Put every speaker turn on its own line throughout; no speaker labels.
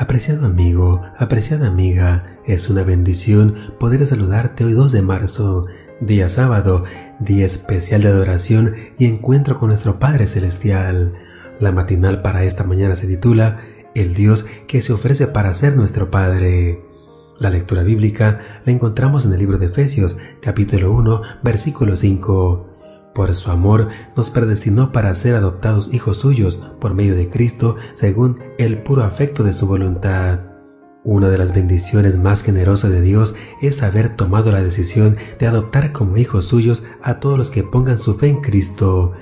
Apreciado amigo, apreciada amiga, es una bendición poder saludarte hoy 2 de marzo, día sábado, día especial de adoración y encuentro con nuestro Padre Celestial. La matinal para esta mañana se titula El Dios que se ofrece para ser nuestro Padre. La lectura bíblica la encontramos en el libro de Efesios, capítulo 1, versículo 5. Por su amor nos predestinó para ser adoptados hijos suyos por medio de Cristo según el puro afecto de su voluntad. Una de las bendiciones más generosas de Dios es haber tomado la decisión de adoptar como hijos suyos a todos los que pongan su fe en Cristo.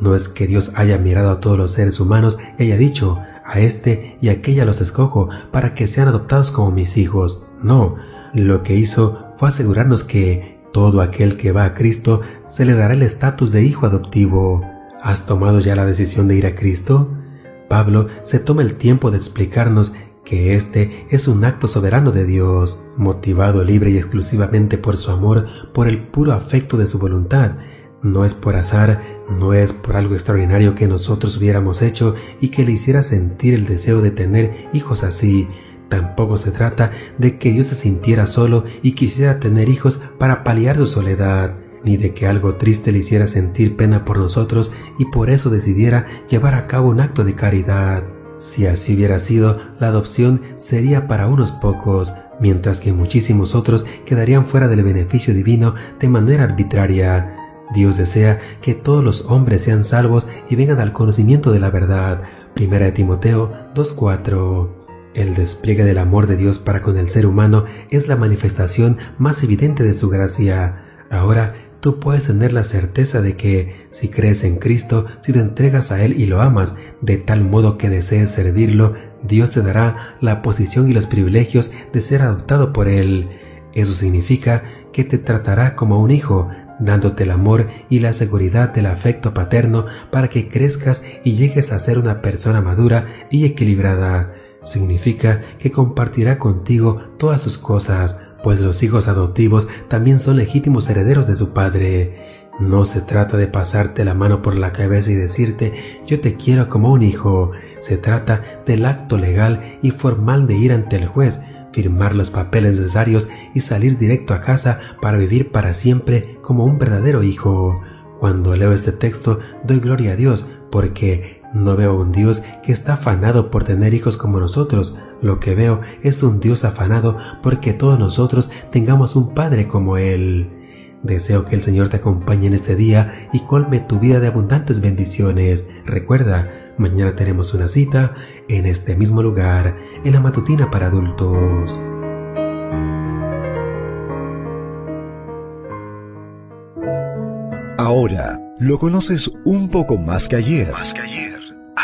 No es que Dios haya mirado a todos los seres humanos y haya dicho, a este y aquella los escojo para que sean adoptados como mis hijos. No, lo que hizo fue asegurarnos que todo aquel que va a Cristo se le dará el estatus de hijo adoptivo. ¿Has tomado ya la decisión de ir a Cristo? Pablo se toma el tiempo de explicarnos que este es un acto soberano de Dios, motivado libre y exclusivamente por su amor, por el puro afecto de su voluntad. No es por azar, no es por algo extraordinario que nosotros hubiéramos hecho y que le hiciera sentir el deseo de tener hijos así, Tampoco se trata de que Dios se sintiera solo y quisiera tener hijos para paliar su soledad, ni de que algo triste le hiciera sentir pena por nosotros y por eso decidiera llevar a cabo un acto de caridad. Si así hubiera sido, la adopción sería para unos pocos, mientras que muchísimos otros quedarían fuera del beneficio divino de manera arbitraria. Dios desea que todos los hombres sean salvos y vengan al conocimiento de la verdad. Primera de Timoteo 2.4 el despliegue del amor de Dios para con el ser humano es la manifestación más evidente de su gracia. Ahora tú puedes tener la certeza de que, si crees en Cristo, si te entregas a Él y lo amas, de tal modo que desees servirlo, Dios te dará la posición y los privilegios de ser adoptado por Él. Eso significa que te tratará como un hijo, dándote el amor y la seguridad del afecto paterno para que crezcas y llegues a ser una persona madura y equilibrada significa que compartirá contigo todas sus cosas, pues los hijos adoptivos también son legítimos herederos de su padre. No se trata de pasarte la mano por la cabeza y decirte yo te quiero como un hijo. Se trata del acto legal y formal de ir ante el juez, firmar los papeles necesarios y salir directo a casa para vivir para siempre como un verdadero hijo. Cuando leo este texto doy gloria a Dios porque no veo un Dios que está afanado por tener hijos como nosotros. Lo que veo es un Dios afanado porque todos nosotros tengamos un Padre como Él. Deseo que el Señor te acompañe en este día y colme tu vida de abundantes bendiciones. Recuerda, mañana tenemos una cita en este mismo lugar, en la matutina para adultos.
Ahora lo conoces un poco más que ayer.